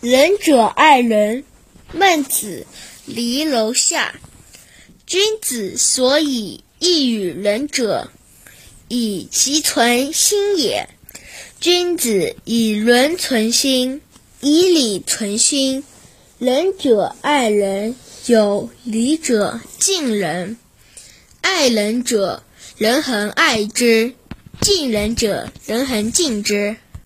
仁者爱人，孟子离楼下。君子所以异与仁者，以其存心也。君子以仁存心，以礼存心。仁者爱人，有礼者敬人。爱人者，人恒爱之；敬人者，人恒敬之。